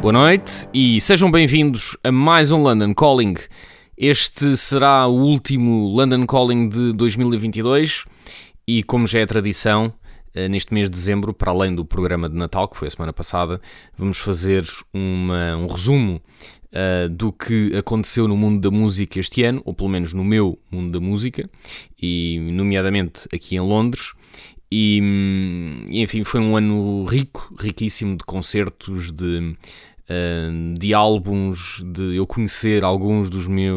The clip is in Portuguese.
Boa noite e sejam bem-vindos a mais um London Calling. Este será o último London Calling de 2022 e, como já é tradição, eh, neste mês de dezembro, para além do programa de Natal, que foi a semana passada, vamos fazer uma- um resumo eh, do que aconteceu no mundo da música este ano, ou pelo menos no meu mundo da música, e nomeadamente aqui em Londres. E, hum, enfim, foi um ano rico, riquíssimo de concertos, de, ah, de álbuns, de eu conhecer alguns dos meus